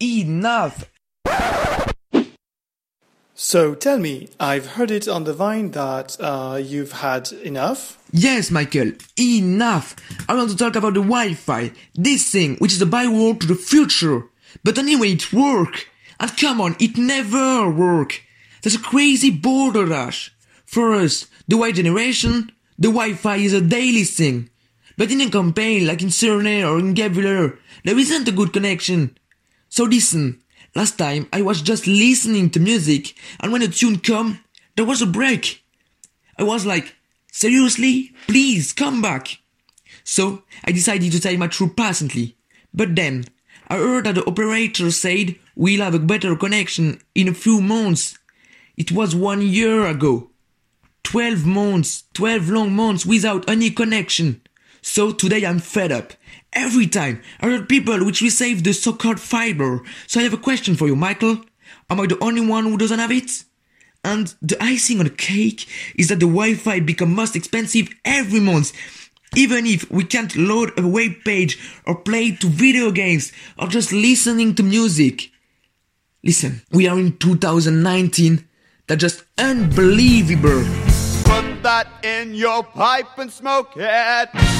Enough! So tell me, I've heard it on the vine that uh, you've had enough? Yes, Michael, enough! I want to talk about the Wi-Fi, this thing which is the byword to the future, but only when it work. And come on, it never work. There's a crazy border rush. For us, the Y generation, the Wi-Fi is a daily thing. But in a campaign like in Cernay or in Gavular, there isn't a good connection. So listen, last time I was just listening to music and when a tune come, there was a break. I was like, seriously? Please come back. So I decided to take my trip patiently. But then I heard that the operator said we'll have a better connection in a few months. It was one year ago. 12 months, 12 long months without any connection. So today I'm fed up. Every time I heard people which receive the so-called fiber. So I have a question for you, Michael. Am I the only one who doesn't have it? And the icing on the cake is that the Wi-Fi become most expensive every month. Even if we can't load a web page or play to video games or just listening to music. Listen, we are in 2019. That's just unbelievable Put that in your pipe and smoke it.